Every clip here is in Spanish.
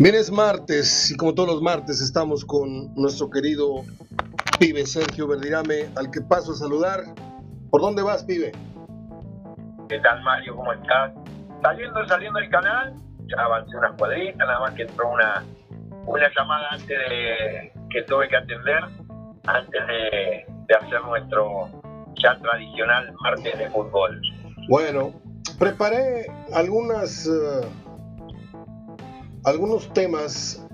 Bien, es martes y como todos los martes estamos con nuestro querido pibe Sergio Verdirame, al que paso a saludar. ¿Por dónde vas, pibe? ¿Qué tal, Mario? ¿Cómo estás? Saliendo, saliendo del canal, ya avancé unas cuadritas, nada más que entró una, una llamada antes de que tuve que atender, antes de, hacer nuestro ya tradicional martes de fútbol. Bueno, preparé algunas... Eh, algunos temas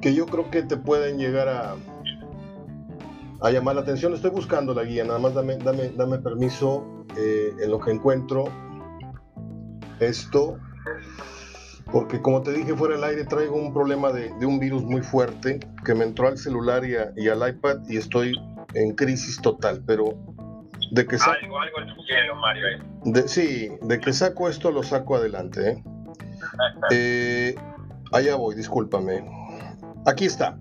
que yo creo que te pueden llegar a, a llamar la atención. Estoy buscando la guía, nada más dame, dame, dame permiso eh, en lo que encuentro esto, porque como te dije fuera del aire, traigo un problema de, un virus muy fuerte que me entró al celular y, al iPad y estoy en crisis total, pero de que saco, algo, algo en Mario. ¿eh? De, sí, de que saco esto lo saco adelante. ¿eh? eh Allá voy, discúlpame. Aquí está.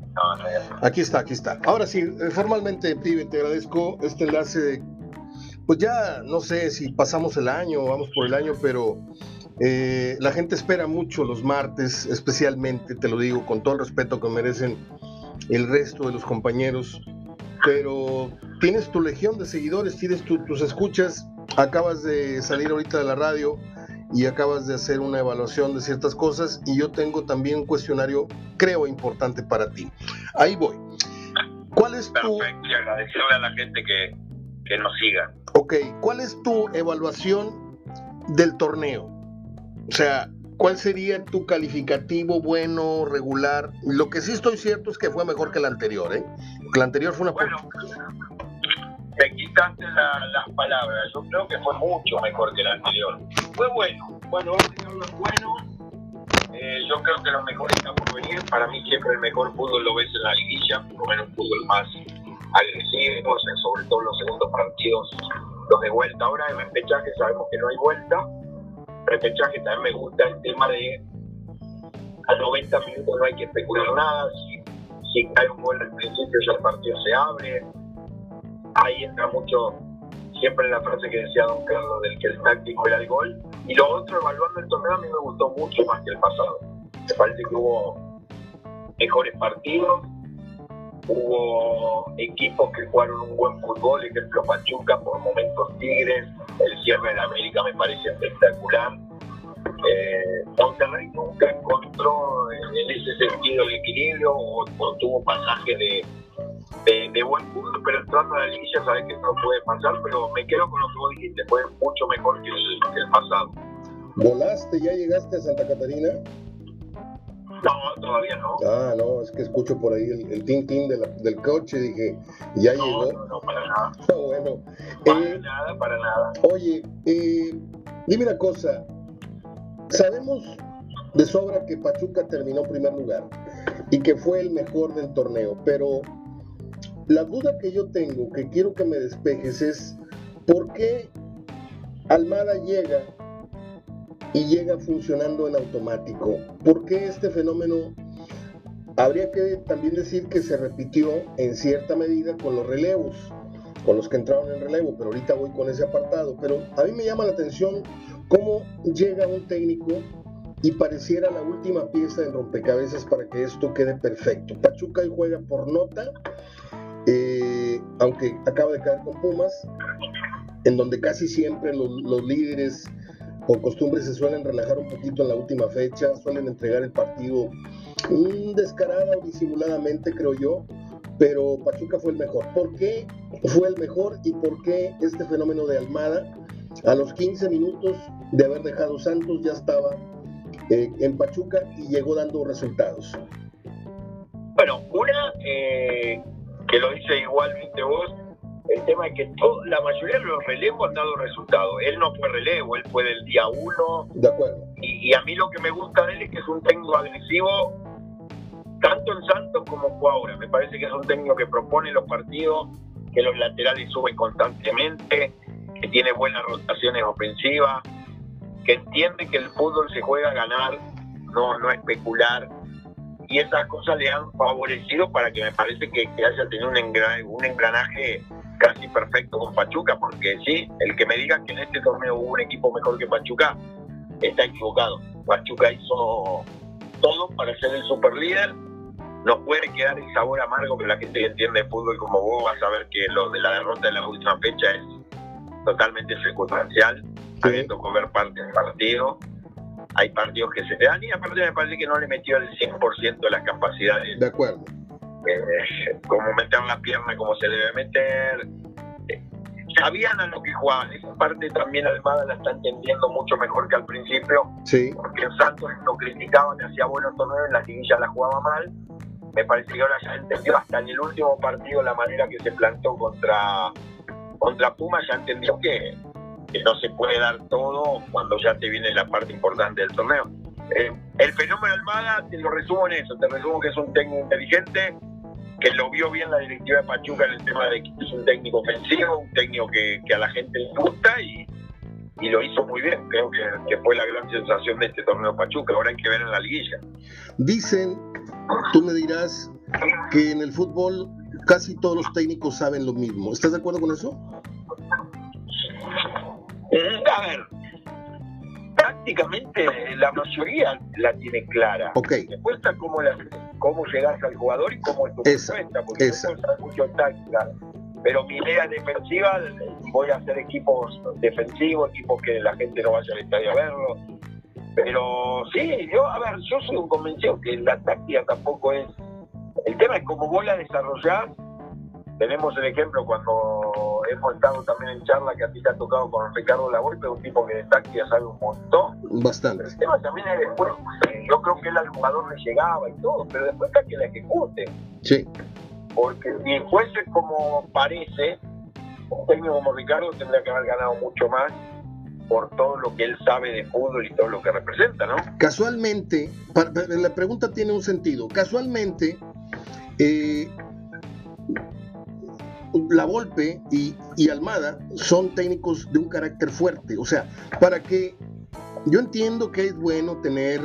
Aquí está, aquí está. Ahora sí, eh, formalmente, pibe, te agradezco este enlace de. Pues ya no sé si pasamos el año, vamos por el año, pero eh, la gente espera mucho los martes, especialmente, te lo digo con todo el respeto que merecen el resto de los compañeros. Pero tienes tu legión de seguidores, tienes tus escuchas, acabas de salir ahorita de la radio y acabas de hacer una evaluación de ciertas cosas y yo tengo también un cuestionario, creo, importante para ti. Ahí voy. ¿Cuál es tu... Perfecto, y agradecerle a la gente que, que nos siga. Ok, ¿cuál es tu evaluación del torneo? O sea, ¿cuál sería tu calificativo bueno, regular? Lo que sí estoy cierto es que fue mejor que el anterior, ¿eh? Que el anterior fue una... Bueno, me quitaste las palabras. Yo creo que fue mucho mejor que el anterior. Fue bueno. Bueno, vamos a dejarlo bueno. Eh, yo creo que lo mejor está por venir. Para mí siempre el mejor fútbol lo ves en la liguilla, por lo menos fútbol más agresivo, sobre todo los segundos partidos, los de vuelta. Ahora en repechaje sabemos que no hay vuelta. Repechaje también me gusta el tema de a 90 minutos no hay que especular nada. Si, si cae un gol al principio ya el partido se abre ahí entra mucho siempre la frase que decía Don Carlos del que el táctico era el gol. Y lo otro, evaluando el torneo, a mí me gustó mucho más que el pasado. Me parece que hubo mejores partidos, hubo equipos que jugaron un buen fútbol, ejemplo Pachuca, por momentos Tigres, el cierre de América me parece espectacular. Eh, Monterrey nunca encontró en ese sentido el equilibrio o tuvo pasajes de de, buen fútbol, pero entrando a la liguilla sabes que no puede pasar, pero me quedo con lo que vos dijiste, fue mucho mejor que el, pasado. ¿Volaste? ¿Ya llegaste a Santa Catarina? No, todavía no. Ah, no, es que escucho por ahí el, el tin tin del coche, dije, ya llegó. No, no, para nada. Ah, bueno. Para eh, nada, para nada. Oye, eh, dime una cosa, sabemos de sobra que Pachuca terminó en primer lugar y que fue el mejor del torneo, pero la duda que yo tengo, que quiero que me despejes, es por qué Almada llega y llega funcionando en automático. ¿Por qué este fenómeno? Habría que también decir que se repitió en cierta medida con los relevos, con los que entraron en relevo, pero ahorita voy con ese apartado. Pero a mí me llama la atención cómo llega un técnico y pareciera la última pieza en rompecabezas para que esto quede perfecto. Pachuca hoy juega por nota eh, aunque acaba de caer con Pumas, en donde casi siempre los, líderes por costumbre se suelen relajar un poquito en la última fecha, suelen entregar el partido descarada o disimuladamente, creo yo, pero Pachuca fue el mejor. ¿Por qué fue el mejor y por qué este fenómeno de Almada a los 15 minutos de haber dejado Santos ya estaba eh, en Pachuca y llegó dando resultados? Bueno, una, eh, que lo dice igualmente vos, el tema es que todo, la mayoría de los relevos han dado resultados. Él no fue relevo, él fue del día uno. De acuerdo. Y, a mí lo que me gusta de él es que es un técnico agresivo, tanto en Santos como fue ahora. Me parece que es un técnico que propone los partidos, que los laterales suben constantemente, que tiene buenas rotaciones ofensivas, que entiende que el fútbol se juega a ganar, no, no a especular y esas cosas le han favorecido para que me parece que, haya tenido un engranaje, un engranaje casi perfecto con Pachuca, porque sí, el que me diga que en este torneo hubo un equipo mejor que Pachuca, está equivocado. Pachuca hizo todo para ser el super líder. Nos puede quedar el sabor amargo que la gente que entiende fútbol como vos va a saber que lo de la derrota de la última fecha es totalmente circunstancial, habiendo comer parte del partido. Hay partidos que se te dan y aparte me parece que no le metió el 100% de las capacidades. De acuerdo. Eh, como meter la pierna como se debe meter, sabían a lo que jugaban. Esa parte también Almada la está entendiendo mucho mejor que al principio. Sí. Porque en Santos lo criticaban, hacía buenos torneos, en la liguilla la jugaba mal. Me parece que ahora ya entendió hasta en el último partido la manera que se plantó contra, contra Puma, ya entendió que, que no se puede dar todo cuando ya te viene la parte importante del torneo. Eh, el fenómeno Almada, te lo resumo en eso, te resumo que es un técnico inteligente, que lo vio bien la directiva de Pachuca en el tema de que es un técnico ofensivo, un técnico que, a la gente le gusta y, lo hizo muy bien. Creo que, fue la gran sensación de este torneo Pachuca. Ahora hay que ver en la liguilla. Dicen, tú me dirás, que en el fútbol casi todos los técnicos saben lo mismo. ¿Estás de acuerdo con eso? Mm, a ver, prácticamente la mayoría la tiene clara. Ok. Después está cómo, la, cómo llegas al jugador y cómo es tu respuesta, porque esa. mucho táctica. Pero mi idea defensiva, voy a hacer equipos defensivos, equipos que la gente no vaya al estadio a verlo. Pero sí, yo, a ver, yo soy un convencido que la táctica tampoco es. El tema es cómo vos la desarrollás tenemos el ejemplo cuando hemos estado también en charla que a ti te ha tocado con Ricardo Lavolpe, un tipo que de táctica sabe un montón. Bastante. El tema también es después, yo creo que él al jugador le llegaba y todo, pero después está que la ejecute. Sí. Porque si fuese como parece, un técnico como Ricardo tendría que haber ganado mucho más por todo lo que él sabe de fútbol y todo lo que representa, ¿no? Casualmente, la pregunta tiene un sentido. Casualmente, eh, la Volpe y, Almada son técnicos de un carácter fuerte. O sea, para que yo entiendo que es bueno tener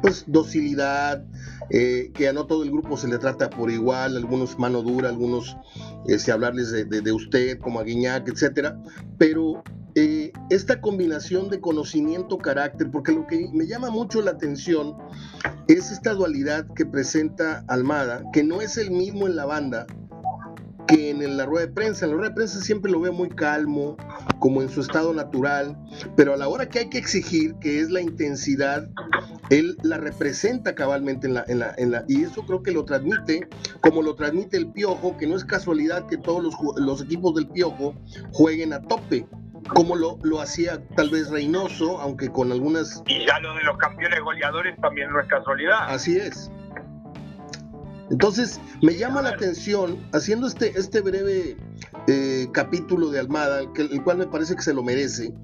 pues docilidad, eh, que a no todo el grupo se le trata por igual, algunos mano dura, algunos este, hablarles de, usted como a Guiñac, etcétera, pero eh, esta combinación de conocimiento, carácter, porque lo que me llama mucho la atención es esta dualidad que presenta Almada, que no es el mismo en la banda, que en la rueda de prensa. En la rueda de prensa siempre lo veo muy calmo, como en su estado natural, pero a la hora que hay que exigir, que es la intensidad, él la representa cabalmente en la, en la, en la y eso creo que lo transmite, como lo transmite el Piojo, que no es casualidad que todos los, los equipos del Piojo jueguen a tope como lo, lo hacía tal vez Reynoso, aunque con algunas... Y ya lo de los campeones goleadores también no es casualidad. Así es. Entonces, me llama la atención, haciendo este, este breve eh, capítulo de Almada, el cual me parece que se lo merece,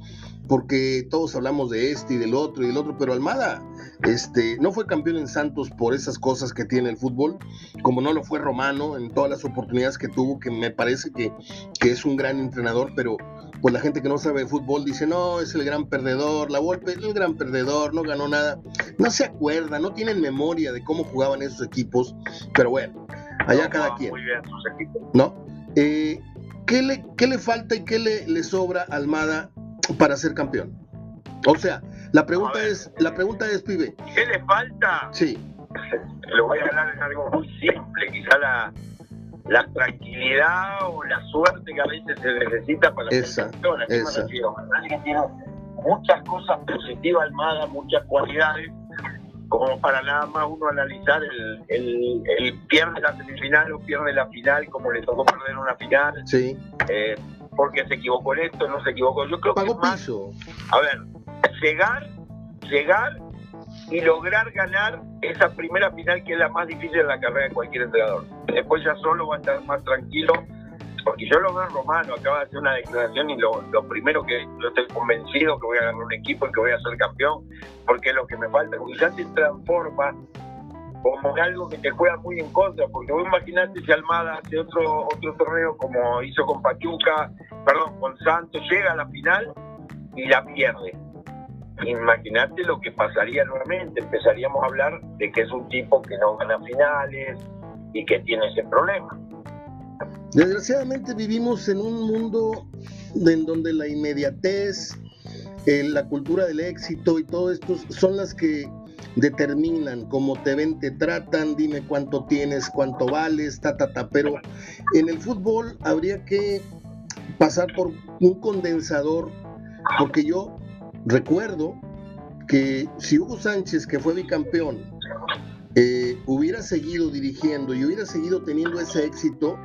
porque todos hablamos de este y del otro y del otro, pero Almada este, no fue campeón en Santos por esas cosas que tiene el fútbol, como no lo fue Romano en todas las oportunidades que tuvo, que me parece que, que es un gran entrenador, pero pues la gente que no sabe de fútbol dice, no, es el gran perdedor, la Volpe es el gran perdedor, no ganó nada. No se acuerda, no tienen memoria de cómo jugaban esos equipos, pero bueno, allá cada quien. Muy bien, sus equipos. ¿No? Eh, ¿qué, le, ¿Qué le falta y qué le, le sobra a Almada para ser campeón? O sea, la pregunta es, la pregunta es, pibe. ¿Qué le falta? Sí. Lo voy a hablar en algo muy simple, quizá la, la tranquilidad o la suerte que a veces se necesita para esa, ser esa. tiene muchas cosas positivas Almada, muchas cualidades, como para nada más uno analizar el, el, pierde la semifinal o pierde la final, como le tocó perder una final. Sí. Eh, porque se equivocó en esto, no se equivocó. Yo creo Pagó que piso. a ver, llegar, llegar y lograr ganar esa primera final que es la más difícil de la carrera de cualquier entrenador. Después ya solo va a estar más tranquilo, porque yo lo veo en Romano, acaba de hacer una declaración y lo, primero que yo estoy convencido que voy a ganar un equipo y que voy a ser campeón, porque es lo que me falta, ya se transforma como algo que te juega muy en contra, porque vos imaginate si Almada hace otro, otro torneo como hizo con Pachuca, perdón, con Santos, llega a la final y la pierde imagínate lo que pasaría nuevamente. Empezaríamos a hablar de que es un tipo que no gana finales y que tiene ese problema. Desgraciadamente vivimos en un mundo en donde la inmediatez, eh, la cultura del éxito y todo esto son las que determinan, cómo te ven, te tratan, dime cuánto tienes, cuánto vales, ta, ta, ta. Pero en el fútbol habría que pasar por un condensador, porque yo recuerdo que si Hugo Sánchez, que fue bicampeón, eh, hubiera seguido dirigiendo y hubiera seguido teniendo ese éxito,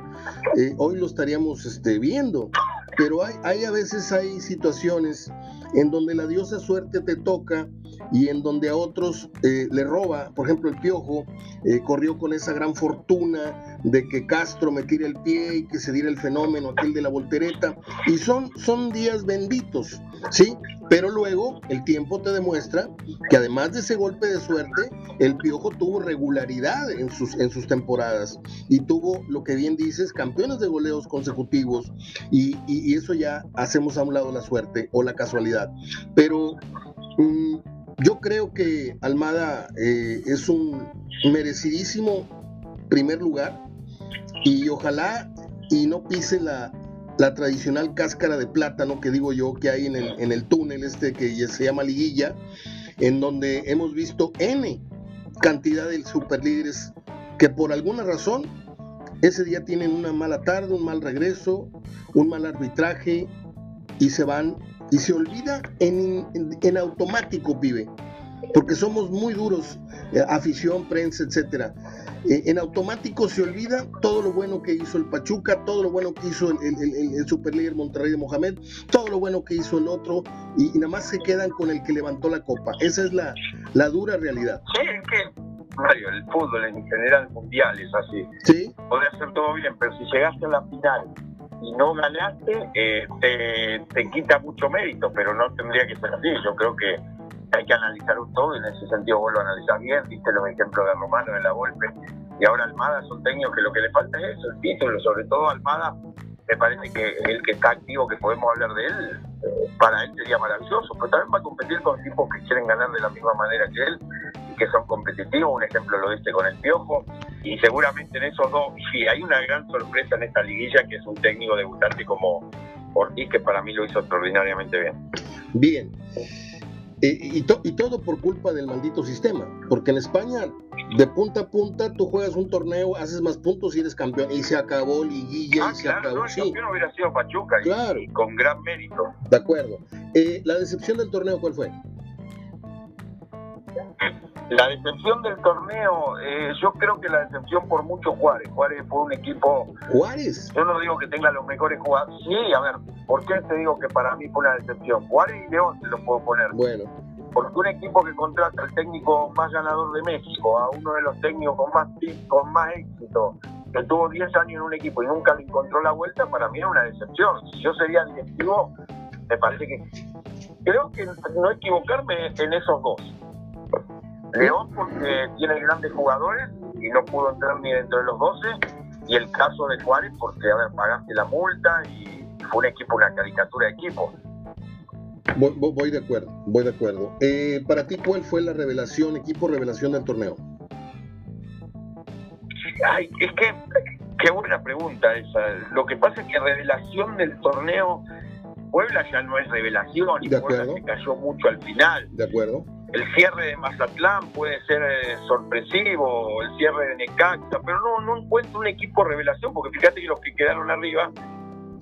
eh, hoy lo estaríamos este, viendo. Pero hay, hay a veces hay situaciones en donde la diosa suerte te toca y en donde a otros eh, le roba. Por ejemplo, el Piojo eh, corrió con esa gran fortuna de que Castro me tire el pie y que se diera el fenómeno aquel de la voltereta. Y son, son días benditos, ¿sí? Pero luego el tiempo te demuestra que además de ese golpe de suerte, el Piojo tuvo regularidad en sus, en sus temporadas y tuvo, lo que bien dices, campeones de goleos consecutivos y, y, eso ya hacemos a un lado la suerte o la casualidad. Pero mmm, yo creo que Almada eh, es un merecidísimo primer lugar y ojalá y no pise la, la tradicional cáscara de plátano que digo yo que hay en el, en el túnel este que se llama liguilla, en donde hemos visto N cantidad de superlíderes que por alguna razón ese día tienen una mala tarde, un mal regreso, un mal arbitraje y se van y se olvida en, en, automático, pibe, porque somos muy duros, eh, afición, prensa, etcétera. Eh, en automático se olvida todo lo bueno que hizo el Pachuca, todo lo bueno que hizo el, el, el, Superlíder Monterrey de Mohamed, todo lo bueno que hizo el otro, y, y, nada más se quedan con el que levantó la copa. Esa es la, la dura realidad. Sí, es que, Mario, el fútbol en general mundial es así. Sí. Puede hacer todo bien, pero si llegaste a la final y no ganaste, eh, te, te, quita mucho mérito, pero no tendría que ser así. Yo creo que hay que analizar un todo y en ese sentido vos lo analizás bien, viste los ejemplos de Romano, de la Volpe y ahora Almada son técnicos que lo que le falta es eso, el título, sobre todo Almada me parece que el que está activo, que podemos hablar de él, para él sería maravilloso, pero también va a competir con tipos que quieren ganar de la misma manera que él que son competitivos, un ejemplo lo viste con el Piojo, y seguramente en esos dos, sí, hay una gran sorpresa en esta liguilla que es un técnico debutante como Ortiz, que para mí lo hizo extraordinariamente bien. Bien. Eh, y, to y, todo por culpa del maldito sistema, porque en España de punta a punta tú juegas un torneo, haces más puntos y eres campeón, y se acabó liguilla, ah, y se claro, acabó. No, el sí. campeón hubiera sido Pachuca, claro. y, y, con gran mérito. De acuerdo. Eh, ¿La decepción del torneo cuál fue? La decepción del torneo, eh, yo creo que la decepción por mucho Juárez. Juárez fue un equipo. ¿Juárez? Yo no digo que tenga los mejores jugadores. Sí, a ver, ¿por qué te digo que para mí fue una decepción? Juárez y León te lo puedo poner. Bueno. Porque un equipo que contrata al técnico más ganador de México, a uno de los técnicos con más, con más éxito, que tuvo 10 años en un equipo y nunca le encontró la vuelta, para mí es una decepción. Si yo sería directivo, me parece que. Creo que no equivocarme en esos dos. León porque tiene grandes jugadores y no pudo entrar ni dentro de los 12 y el caso de Juárez porque a ver pagaste la multa y fue un equipo una caricatura de equipo. Voy, voy de acuerdo voy de acuerdo. Eh, para ti cuál fue la revelación equipo revelación del torneo Ay, es que qué buena pregunta esa. Lo que pasa es que revelación del torneo Puebla ya no es revelación y Puebla se cayó mucho al final. De acuerdo el cierre de Mazatlán puede ser eh, sorpresivo, el cierre de Necaxa, pero no, no encuentro un equipo revelación, porque fíjate que los que quedaron arriba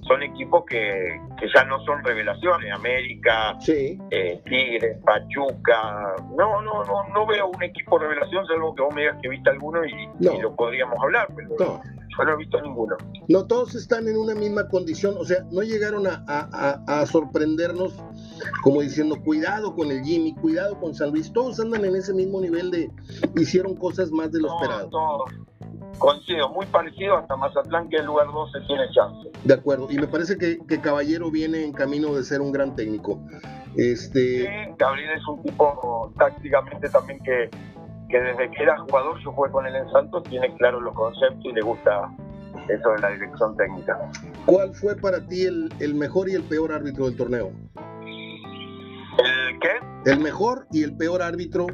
son equipos que, que ya no son revelaciones, América, sí. eh, Tigres, Pachuca, no, no, no, no veo un equipo revelación, salvo que vos me digas que viste alguno y, no. y lo podríamos hablar, pero no. yo no he visto ninguno. No, todos están en una misma condición, o sea, no llegaron a, a, a, a sorprendernos como diciendo, cuidado con el Jimmy, cuidado con San Luis, todos andan en ese mismo nivel de, hicieron cosas más de lo no, esperado. Todos. Coincido, muy parecido hasta Mazatlán, que el lugar 12 tiene chance. De acuerdo, y me parece que, que, Caballero viene en camino de ser un gran técnico. Este... Sí, Gabriel es un tipo tácticamente también que, que desde que era jugador, yo jugué con él en Santos, tiene claro los conceptos y le gusta eso de la dirección técnica. ¿Cuál fue para ti el, el mejor y el peor árbitro del torneo? ¿El qué? El mejor y el peor árbitro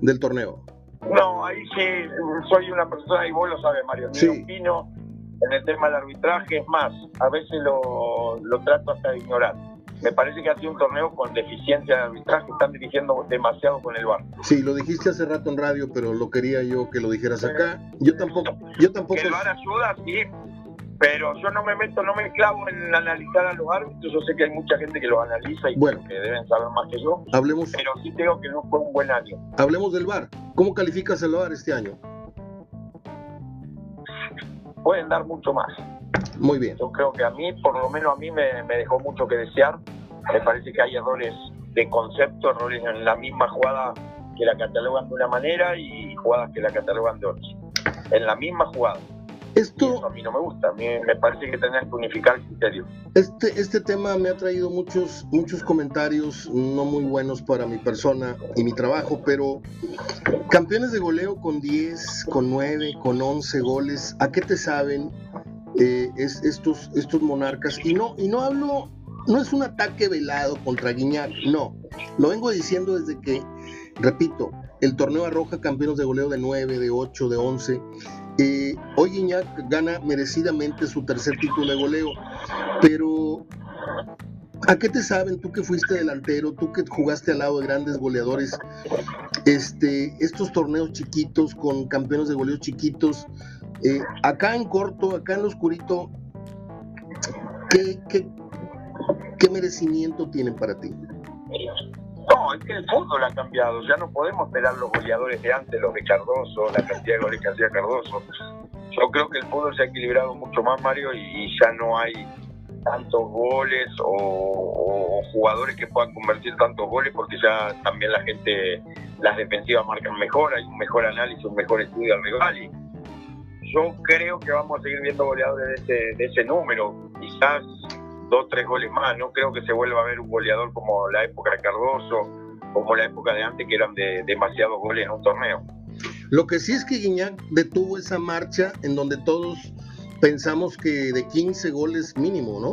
del torneo. No, ahí sí soy una persona, y vos lo sabes, Mario, sí. opino en el tema del arbitraje, es más, a veces lo, lo trato hasta de ignorar. me parece que ha sido un torneo con deficiencia de arbitraje, están dirigiendo demasiado con el bar. Sí, lo dijiste hace rato en radio, pero lo quería yo que lo dijeras acá. Yo tampoco, yo tampoco. Que el bar ayuda, sí, pero yo no me meto, no me clavo en analizar a los árbitros. Yo sé que hay mucha gente que los analiza y que deben saber más que yo. Hablemos. Pero sí creo que no fue un buen año. Hablemos del bar. ¿Cómo calificas el bar este año? Pueden dar mucho más. Muy bien. Yo creo que a mí, por lo menos a mí, me, dejó mucho que desear. Me parece que hay errores de concepto, errores en la misma jugada que la catalogan de una manera y jugadas que la catalogan de otra. En la misma jugada. Esto a mí no me gusta, a mí me parece que tenés que unificar el criterio. Este, este tema me ha traído muchos, muchos comentarios no muy buenos para mi persona y mi trabajo, pero campeones de goleo con 10, con 9, con 11 goles, ¿a qué te saben? Eh, es, estos, estos monarcas. Y no, y no hablo, no es un ataque velado contra Guiñac, no. Lo vengo diciendo desde que, repito, el torneo arroja campeones de goleo de 9, de 8, de 11. Eh, hoy Guiñac gana merecidamente su tercer título de goleo, pero ¿a qué te saben tú que fuiste delantero, tú que jugaste al lado de grandes goleadores, este, estos torneos chiquitos con campeones de goleo chiquitos? Eh, acá en corto, acá en lo oscurito, ¿qué, qué, merecimiento tienen para ti? No, es que el fútbol ha cambiado. Ya no podemos esperar los goleadores de antes, los de Cardoso, la cantidad de goles que hacía Cardoso. Yo creo que el fútbol se ha equilibrado mucho más, Mario, y ya no hay tantos goles o, jugadores que puedan convertir tantos goles porque ya también la gente, las defensivas marcan mejor, hay un mejor análisis, un mejor estudio al rival y yo creo que vamos a seguir viendo goleadores de ese, número, quizás dos, tres goles más. No creo que se vuelva a ver un goleador como la época de Cardoso, como la época de antes, que eran de demasiados goles en un torneo. Lo que sí es que Guiñac detuvo esa marcha en donde todos pensamos que de 15 goles mínimo, ¿no?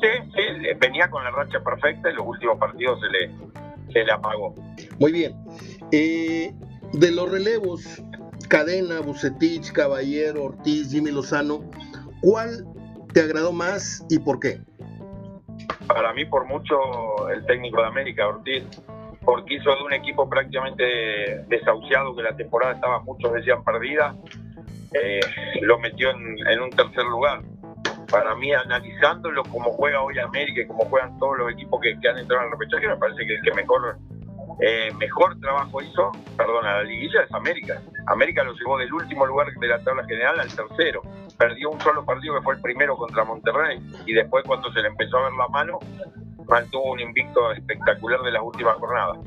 Sí, sí, venía con la racha perfecta y los últimos partidos se le, se le apagó. Muy bien. Eh, de los relevos, Cadena, Bucetich, Caballero, Ortiz, Jimmy Lozano, ¿cuál te agradó más y por qué? Para mí, por mucho, el técnico de América, Ortiz, porque hizo de un equipo prácticamente desahuciado, que la temporada estaba, muchos decían perdida, eh, lo metió en, un tercer lugar. Para mí, analizándolo como juega hoy América y como juegan todos los equipos que, han entrado en el repechaje, me parece que el que mejor eh, mejor trabajo hizo, perdón, a la liguilla es América. América lo llevó del último lugar de la tabla general al tercero. Perdió un solo partido que fue el primero contra Monterrey y después cuando se le empezó a ver la mano mantuvo un invicto espectacular de las últimas jornadas.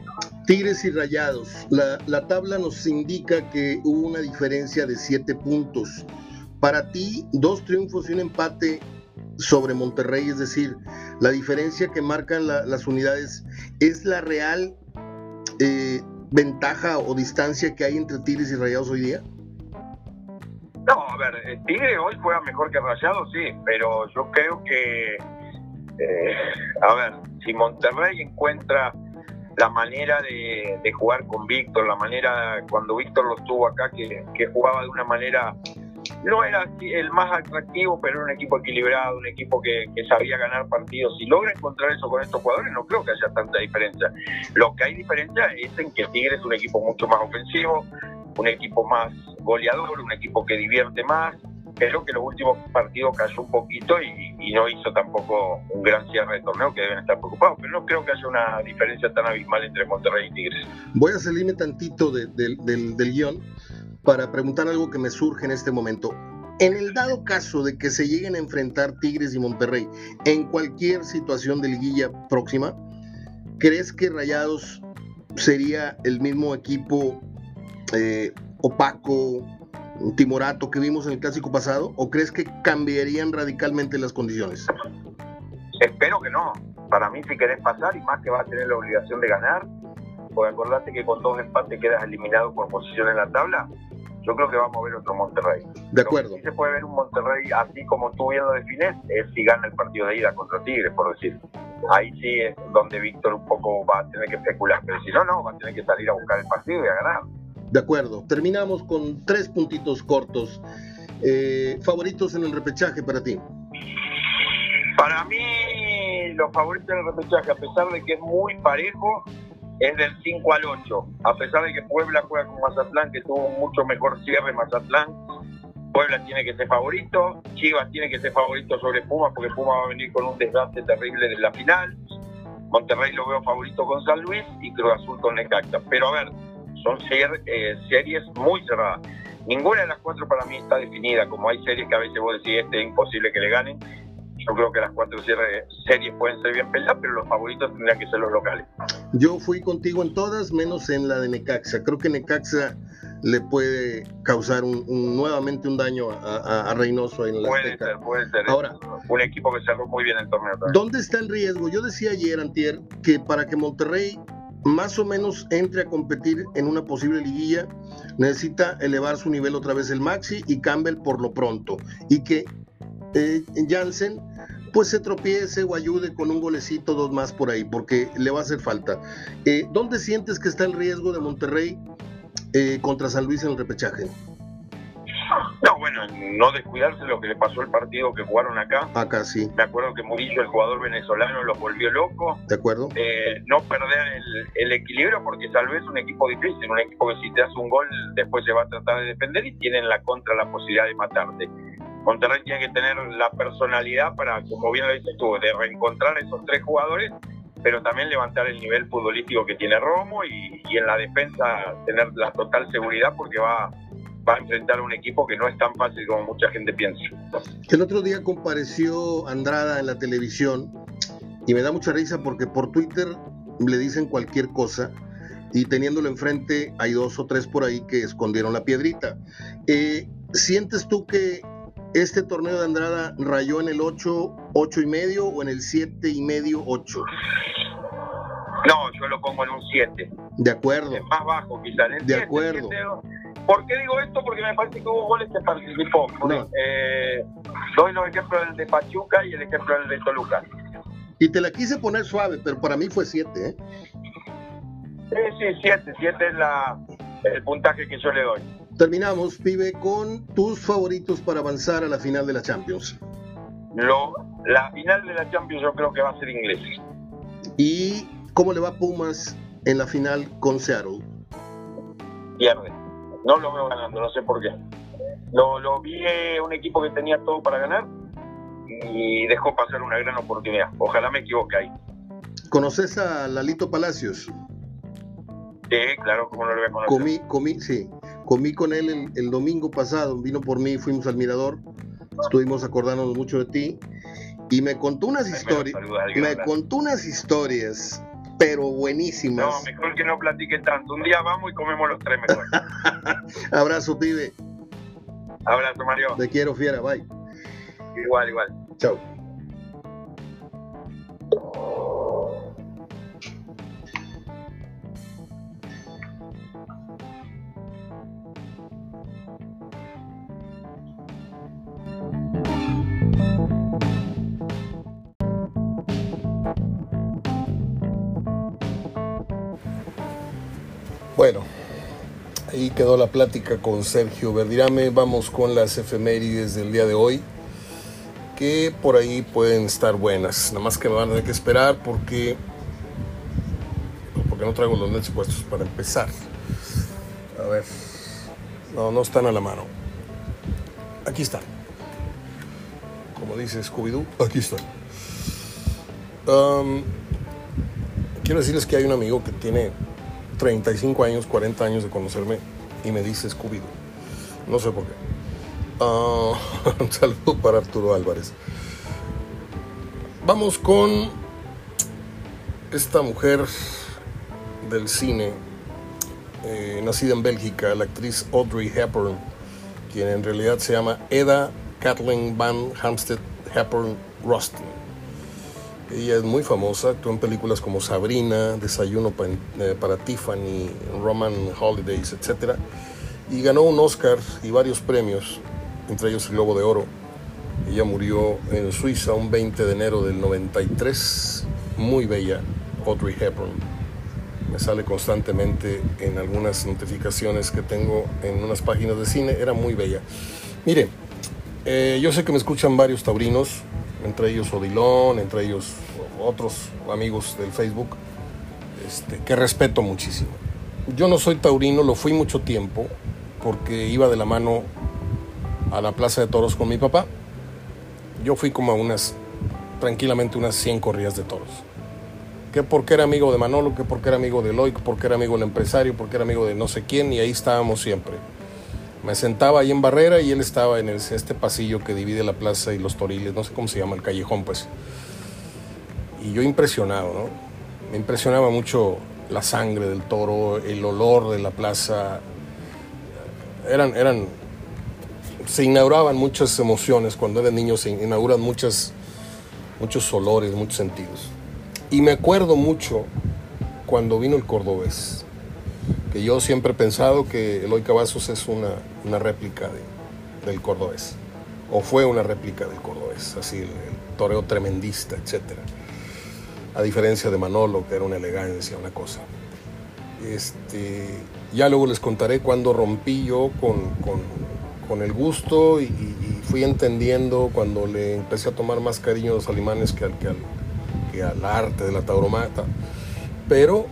Tigres y Rayados. La, la tabla nos indica que hubo una diferencia de siete puntos. Para ti, dos triunfos y un empate sobre Monterrey, es decir, la diferencia que marcan las unidades, ¿es la real eh, ventaja o distancia que hay entre Tigres y Rayados hoy día? No, a ver, eh, Tigre hoy juega mejor que Rayados, sí, pero yo creo que, eh, a ver, si Monterrey encuentra la manera de, jugar con Víctor, la manera cuando Víctor lo estuvo acá, que jugaba de una manera no era el más atractivo, pero era un equipo equilibrado, un equipo que, sabía ganar partidos. Si logra encontrar eso con estos jugadores, no creo que haya tanta diferencia. Lo que hay diferencia es en que Tigre es un equipo mucho más ofensivo, un equipo más goleador, un equipo que divierte más, pero que los últimos partidos cayó un poquito y, no hizo tampoco un gran cierre de torneo que deben estar preocupados. Pero no creo que haya una diferencia tan abismal entre Monterrey y Tigres. Voy a salirme tantito del, del guion para preguntar algo que me surge en este momento. En el dado caso de que se lleguen a enfrentar Tigres y Monterrey en cualquier situación de liguilla próxima, ¿crees que Rayados sería el mismo equipo eh, opaco, timorato que vimos en el clásico pasado? ¿O crees que cambiarían radicalmente las condiciones? Espero que no. Para mí, si querés pasar y más que va a tener la obligación de ganar, porque acordate que con dos empates quedas eliminado por posición en la tabla, yo creo que vamos a ver otro Monterrey. De acuerdo. Si se puede ver un Monterrey así como tú viendo de Finés, es si gana el partido de ida contra Tigres, por decir. Ahí sí es donde Víctor un poco va a tener que especular, pero si no, no, va a tener que salir a buscar el partido y a ganar. De acuerdo. Terminamos con tres puntitos cortos. Eh, ¿Favoritos en el repechaje para ti? Para mí, los favoritos en el repechaje, a pesar de que es muy parejo, es del 5 al 8. A pesar de que Puebla juega con Mazatlán, que tuvo mucho mejor cierre Mazatlán, Puebla tiene que ser favorito, Chivas tiene que ser favorito sobre Puma, porque Puma va a venir con un desgaste terrible de la final. Monterrey lo veo favorito con San Luis y Cruz Azul con Necaxa. Pero a ver, son eh, series muy cerradas. Ninguna de las cuatro para mí está definida, como hay series que a veces vos decís, este es imposible que le ganen. Yo creo que las cuatro series pueden ser bien peleadas, pero los favoritos tendrían que ser los locales. Yo fui contigo en todas, menos en la de Necaxa. Creo que Necaxa le puede causar un, nuevamente un daño a, Reynoso en la Puede ser, puede ser. Ahora, un equipo que cerró muy bien el torneo. ¿Dónde está el riesgo? Yo decía ayer, Antier, que para que Monterrey más o menos entre a competir en una posible liguilla, necesita elevar su nivel otra vez el Maxi y Campbell por lo pronto. Y que eh, Jansen pues se tropiece o ayude con un golecito, dos más por ahí, porque le va a hacer falta. Eh, ¿Dónde sientes que está el riesgo de Monterrey eh, contra San Luis en el repechaje? No, no descuidarse lo que le pasó el partido que jugaron acá. Acá sí. Me acuerdo que Murillo, el jugador venezolano, los volvió locos. De acuerdo. Eh, no perder el, equilibrio porque tal vez es un equipo difícil, un equipo que si te hace un gol después se va a tratar de defender y tienen la contra la posibilidad de matarte. Monterrey tiene que tener la personalidad para, como bien lo dices tú, de reencontrar esos tres jugadores, pero también levantar el nivel futbolístico que tiene Romo y, y en la defensa tener la total seguridad porque va va a enfrentar a un equipo que no es tan fácil como mucha gente piensa. El otro día compareció Andrada en la televisión y me da mucha risa porque por Twitter le dicen cualquier cosa y teniéndolo enfrente hay dos o tres por ahí que escondieron la piedrita. Eh, ¿Sientes tú que este torneo de Andrada rayó en el 8, 8 y medio o en el 7 y medio, 8? No, yo lo pongo en un 7. De acuerdo. Es más bajo quizás. de acuerdo. ¿Por qué digo esto? Porque me parece que hubo goles que participó. Eh, doy los ejemplos del de Pachuca y el ejemplo del de Toluca. Y te la quise poner suave, pero para mí fue 7, ¿eh? Sí, sí, 7. 7 es la, el puntaje que yo le doy. Terminamos, pibe, con tus favoritos para avanzar a la final de la Champions. Lo, la final de la Champions yo creo que va a ser inglés. ¿Y cómo le va Pumas en la final con Seattle? Pierde. No lo veo ganando, no sé por qué. Lo, lo vi eh, un equipo que tenía todo para ganar y dejó pasar una gran oportunidad. Ojalá me equivoque ahí. ¿Conoces a Lalito Palacios? Sí, claro, como no lo voy a conocer. Comí, comí, sí, comí con él el, domingo pasado, vino por mí, fuimos al mirador, estuvimos acordándonos mucho de ti y me contó unas historias, me contó unas historias pero buenísimas. No, mejor que no platique tanto. Un día vamos y comemos los tres mejor. Abrazo, pibe. Abrazo, Mario. Te quiero, fiera. Bye. Igual, igual. Chao. Quedó la plática con Sergio Verdirame. Vamos con las efemérides del día de hoy, que por ahí pueden estar buenas. Nada más que me van a tener que esperar porque, porque no traigo los nets puestos para empezar. A ver, no, no están a la mano. Aquí están. Como dice Scooby-Doo, aquí están. Um, quiero decirles que hay un amigo que tiene 35 años, 40 años de conocerme y me dice scooby No sé por qué. Ah, un saludo para Arturo Álvarez. Vamos con esta mujer del cine, eh, nacida en Bélgica, la actriz Audrey Hepburn, quien en realidad se llama Eda Kathleen Van Hamstead Hepburn Rustin. Ella es muy famosa, actuó en películas como Sabrina, Desayuno eh, para Tiffany, Roman Holidays, etc. Y ganó un Oscar y varios premios, entre ellos el Globo de Oro. Ella murió en Suiza un 20 de enero del 93, muy bella, Audrey Hepburn. Me sale constantemente en algunas notificaciones que tengo en unas páginas de cine, era muy bella. Mire, eh, yo sé que me escuchan varios taurinos, entre ellos Odilón, entre ellos otros amigos del Facebook, este, que respeto muchísimo. Yo no soy taurino, lo fui mucho tiempo, porque iba de la mano a la Plaza de Toros con mi papá. Yo fui como a unas, tranquilamente unas 100 corridas de toros. Que porque era amigo de Manolo, que porque era amigo de Eloy, que porque era amigo del empresario, porque era amigo de no sé quién, y ahí estábamos siempre. Me sentaba ahí en Barrera y él estaba en este pasillo que divide la plaza y los toriles, no sé cómo se llama, el callejón, pues. Y yo impresionado, ¿no? Me impresionaba mucho la sangre del toro, el olor de la plaza. Eran, eran, se inauguraban muchas emociones cuando eran niños, se inauguran muchas, muchos olores, muchos sentidos. Y me acuerdo mucho cuando vino el cordobés yo siempre he pensado que Eloy Cavazos es una, una réplica de, del cordobés, o fue una réplica del cordobés, así el, toreo tremendista, etc. A diferencia de Manolo, que era una elegancia, una cosa. Este, ya luego les contaré cuando rompí yo con, con, con el gusto y, y, fui entendiendo cuando le empecé a tomar más cariño a los alemanes que al, que al, que al arte de la tauromata. Pero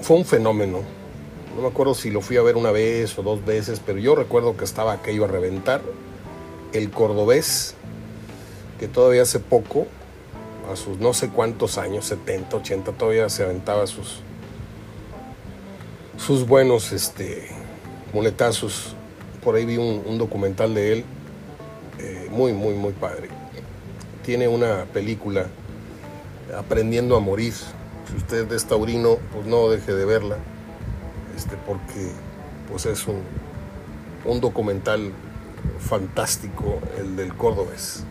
fue un fenómeno no me acuerdo si lo fui a ver una vez o dos veces, pero yo recuerdo que estaba aquello a reventar. El cordobés, que todavía hace poco, a sus no sé cuántos años, 70, 80, todavía se aventaba sus, sus buenos este, muletazos. Por ahí vi un, documental de él, eh, muy, muy, muy padre. Tiene una película, Aprendiendo a Morir. Si usted es taurino, pues no deje de verla este, porque pues es un, un documental fantástico, el del Córdobés.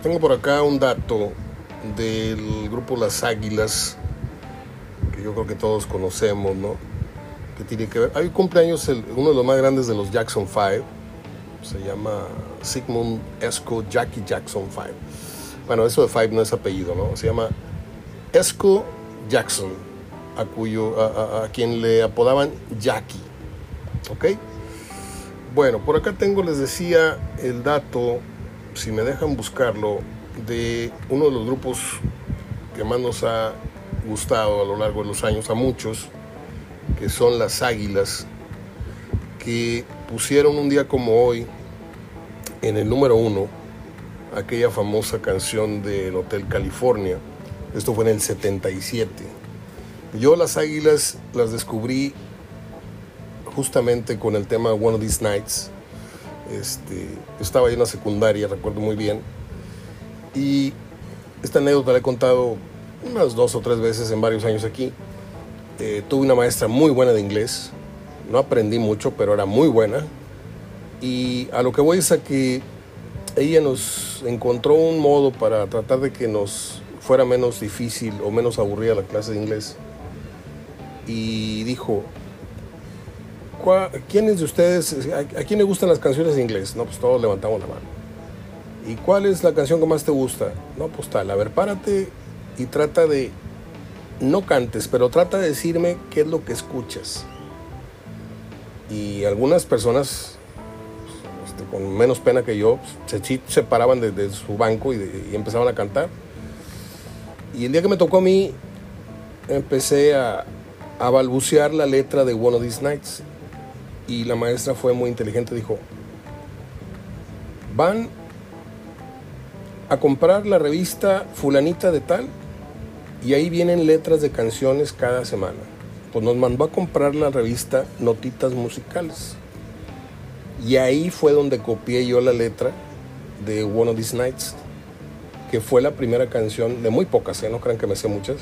tengo por acá un dato del grupo Las Águilas, que yo creo que todos conocemos, ¿no? Que tiene que ver. Hay cumpleaños uno de los más grandes de los Jackson 5, se llama Sigmund Esco Jackie Jackson 5. Bueno, eso de 5 no es apellido, ¿no? Se llama Esco Jackson a, cuyo, a, quien le apodaban Jackie. ¿Ok? Bueno, por acá tengo, les decía, el dato, si me dejan buscarlo, de uno de los grupos que más nos ha gustado a lo largo de los años, a muchos, que son las Águilas, que pusieron un día como hoy en el número uno aquella famosa canción del Hotel California. Esto fue en el 77. Yo las águilas las descubrí justamente con el tema One of These Nights. Este, estaba ahí en la secundaria, recuerdo muy bien. Y esta anécdota la he contado unas dos o tres veces en varios años aquí. Eh, tuve una maestra muy buena de inglés. No aprendí mucho, pero era muy buena. Y a lo que voy es a que ella nos encontró un modo para tratar de que nos fuera menos difícil o menos aburrida la clase de inglés y dijo, ¿quiénes de ustedes, a, quién le gustan las canciones de inglés? No, pues todos levantamos la mano. ¿Y cuál es la canción que más te gusta? No, pues tal, a ver, párate y trata de, no cantes, pero trata de decirme qué es lo que escuchas. Y algunas personas, este, con menos pena que yo, se, se paraban de, su banco y, y empezaban a cantar. Y el día que me tocó a mí, empecé a, a balbucear la letra de One of These Nights. Y la maestra fue muy inteligente, dijo, van a comprar la revista fulanita de tal y ahí vienen letras de canciones cada semana. Pues nos mandó a comprar la revista Notitas Musicales. Y ahí fue donde copié yo la letra de One of These Nights, que fue la primera canción de muy pocas, ¿eh? no crean que me sé muchas,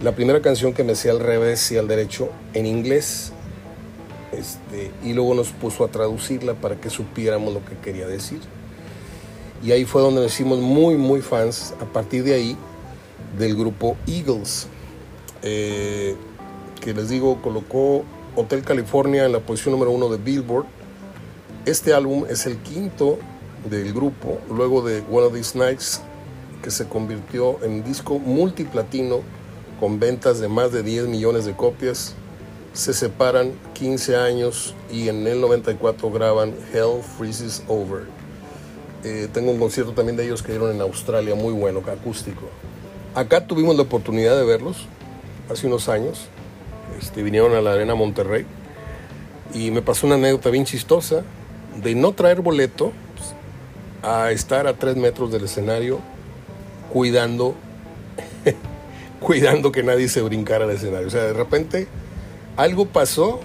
la primera canción que me hacía al revés y al derecho en inglés. Este, y luego nos puso a traducirla para que supiéramos lo que quería decir. Y ahí fue donde nos hicimos muy, muy fans a partir de ahí del grupo Eagles, eh, que les digo, colocó Hotel California en la posición número uno de Billboard. Este álbum es el quinto del grupo, luego de One of These Nights, que se convirtió en disco multiplatino con ventas de más de 10 millones de copias. Se separan 15 años y en el 94 graban Hell Freezes Over. Eh, tengo un concierto también de ellos que dieron en Australia, muy bueno, acústico. Acá tuvimos la oportunidad de verlos hace unos años. Este, vinieron a la Arena Monterrey y me pasó una anécdota bien chistosa de no traer boleto pues, a estar a tres metros del escenario cuidando, cuidando que nadie se brincara al escenario. O sea, de repente algo pasó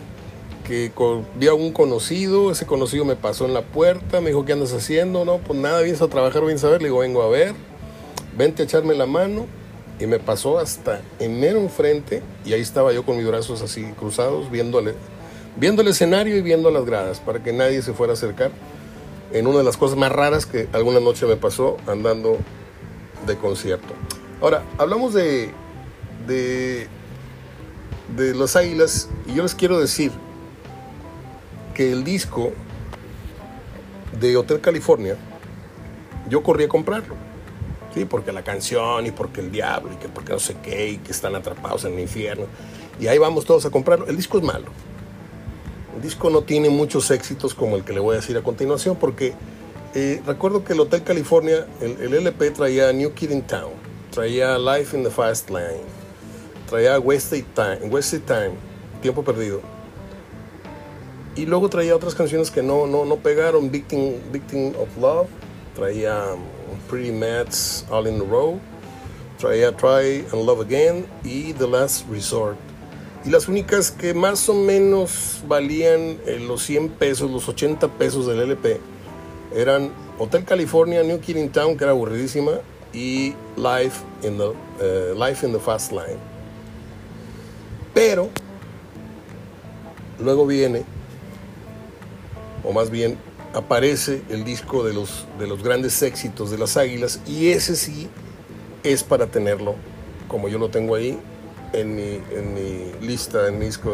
que vi a un conocido, ese conocido me pasó en la puerta, me dijo, ¿qué andas haciendo? No, pues nada, vienes a trabajar, vienes a ver, le digo, vengo a ver, vente a echarme la mano, y me pasó hasta en mero enfrente, y ahí estaba yo con mis brazos así cruzados, viéndole, viendo el escenario y viendo las gradas, para que nadie se fuera a acercar, en una de las cosas más raras que alguna noche me pasó andando de concierto. Ahora, hablamos de, de, de los águilas, y yo les quiero decir, que el disco de Hotel California, yo corrí a comprarlo. Sí, porque la canción y porque el diablo y que porque no sé qué y que están atrapados en el infierno. Y ahí vamos todos a comprarlo. El disco es malo. El disco no tiene muchos éxitos como el que le voy a decir a continuación porque eh, recuerdo que el Hotel California, el, LP traía New Kid in Town, traía Life in the Fast Lane, traía Wasted Time, Wasted Time, Tiempo Perdido y luego traía otras canciones que no, no, no pegaron, Victim, Victim of Love, traía um, Pretty Mats All in a Row, traía Try and Love Again y The Last Resort. Y las únicas que más o menos valían eh, los 100 pesos, los 80 pesos del LP, eran Hotel California, New Kid in Town, que era aburridísima, y Life in the, eh, Life in the Fast Line. Pero luego viene o más bien aparece el disco de los, de los grandes éxitos de las Águilas y ese sí es para tenerlo, como yo lo tengo ahí en mi, en mi lista, en mi, disco,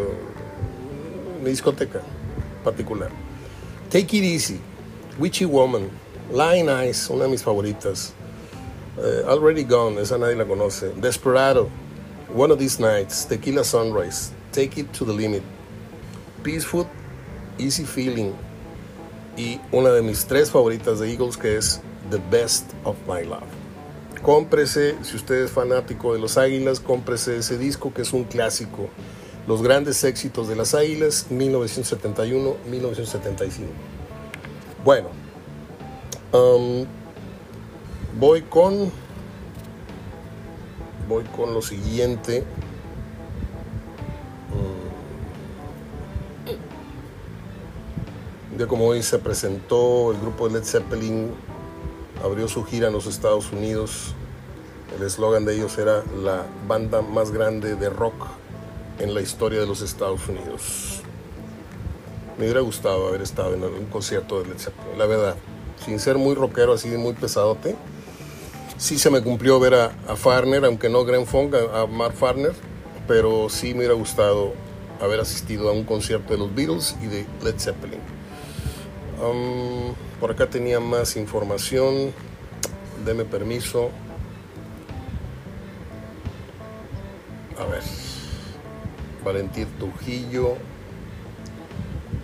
mi discoteca particular. Take It Easy, Witchy Woman, Line Eyes, una de mis favoritas. Eh, Already Gone, esa nadie la conoce. Desperado, One of These Nights, Tequila Sunrise, Take It to the Limit. Peaceful, Easy Feeling, y una de mis tres favoritas de Eagles que es The Best of My Love. Cómprese, si usted es fanático de los Águilas, cómprese ese disco que es un clásico. Los grandes éxitos de las Águilas, 1971-1975. Bueno, um, voy con voy con lo siguiente. como hoy se presentó el grupo de Led Zeppelin, abrió su gira en los Estados Unidos. El eslogan de ellos era la banda más grande de rock en la historia de los Estados Unidos. Me hubiera gustado haber estado en un concierto de Led Zeppelin, la verdad. Sin ser muy rockero, así muy pesadote. Sí se me cumplió ver a, Farner, aunque no Gren Funk, a, a Mark Farner, pero sí me hubiera gustado haber asistido a un concierto de los Beatles y de Led Zeppelin por acá tenía más información. Deme permiso. A ver. Valentín Trujillo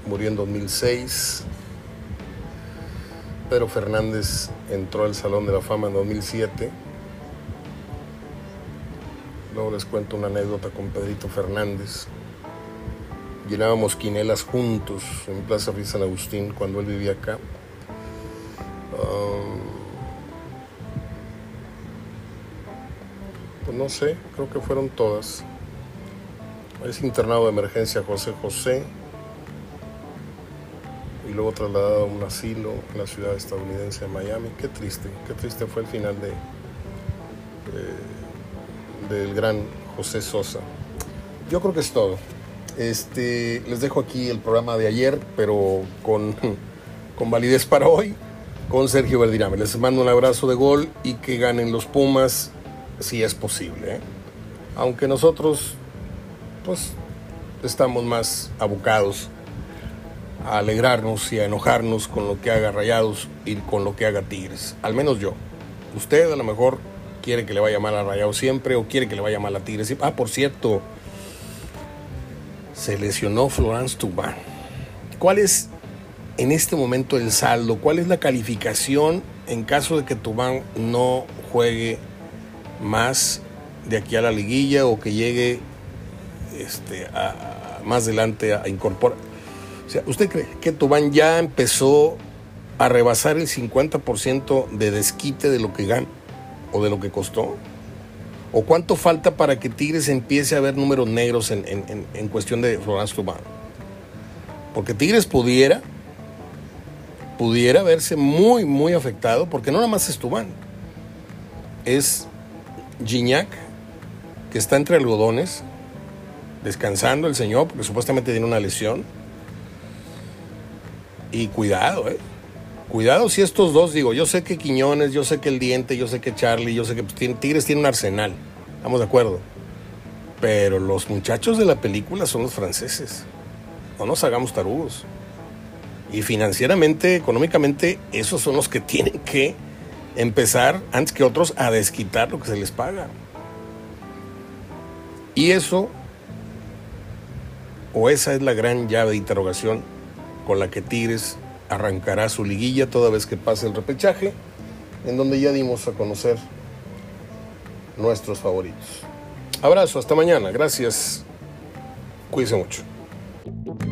murió en 2006. Pedro Fernández entró al Salón de la Fama en 2007. Luego les cuento una anécdota con Pedrito Fernández llenábamos quinelas juntos en Plaza Ruiz San Agustín cuando él vivía acá. Um, pues no sé, creo que fueron todas. Es internado de emergencia José José y luego trasladado a un asilo en la ciudad estadounidense de Miami. Qué triste, qué triste fue el final de, de del gran José Sosa. Yo creo que es todo. Este, les dejo aquí el programa de ayer, pero con, con validez para hoy, con Sergio Verdirame. Les mando un abrazo de gol y que ganen los Pumas si es posible. ¿eh? Aunque nosotros, pues, estamos más abocados a alegrarnos y a enojarnos con lo que haga Rayados y con lo que haga Tigres. Al menos yo. Usted a lo mejor quiere que le vaya mal a Rayados siempre o quiere que le vaya mal a Tigres. Ah, por cierto, se lesionó Florence Tubán. ¿Cuál es en este momento el saldo? ¿Cuál es la calificación en caso de que Tubán no juegue más de aquí a la liguilla o que llegue este, más adelante a, incorporar? O sea, ¿usted cree que Tubán ya empezó a rebasar el 50% de desquite de lo que gana o de lo que costó? ¿O cuánto falta para que Tigres empiece a ver números negros en, en cuestión de Florence Tubán? Porque Tigres pudiera, pudiera verse muy, muy afectado, porque no nada más es Tubán, es Gignac, que está entre algodones, descansando el señor, porque supuestamente tiene una lesión. Y cuidado, eh. Cuidado si estos dos, digo, yo sé que Quiñones, yo sé que el Diente, yo sé que Charlie, yo sé que pues, Tigres tiene un arsenal, estamos de acuerdo. Pero los muchachos de la película son los franceses. No nos hagamos tarugos. Y financieramente, económicamente, esos son los que tienen que empezar, antes que otros, a desquitar lo que se les paga. Y eso, o esa es la gran llave de interrogación con la que Tigres arrancará su liguilla toda vez que pase el repechaje, en donde ya dimos a conocer nuestros favoritos. Abrazo, hasta mañana, gracias. Cuídense mucho.